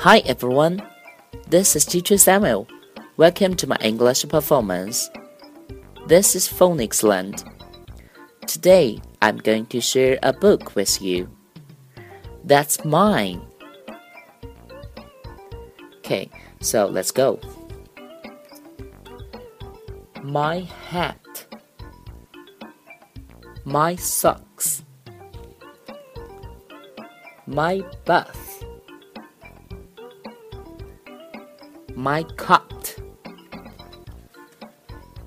Hi everyone, this is Teacher Samuel. Welcome to my English performance. This is Phonics Land. Today I'm going to share a book with you. That's mine. Okay, so let's go. My hat. My socks. My bath. My cot.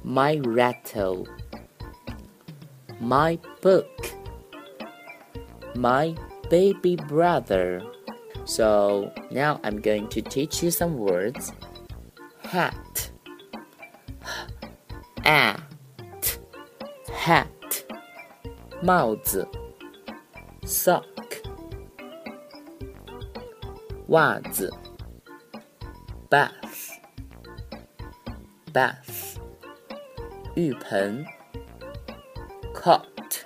My rattle. My book. My baby brother. So now I'm going to teach you some words. Hat. At. Hat. 帽子。Sock. 袜子。 Bath. Bath. 浴盆。Cot.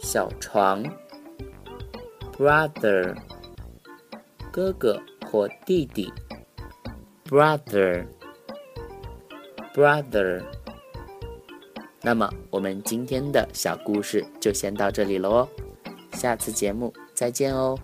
小床。brother，哥哥或弟弟，brother，brother。那么我们今天的小故事就先到这里了哦，下次节目再见哦。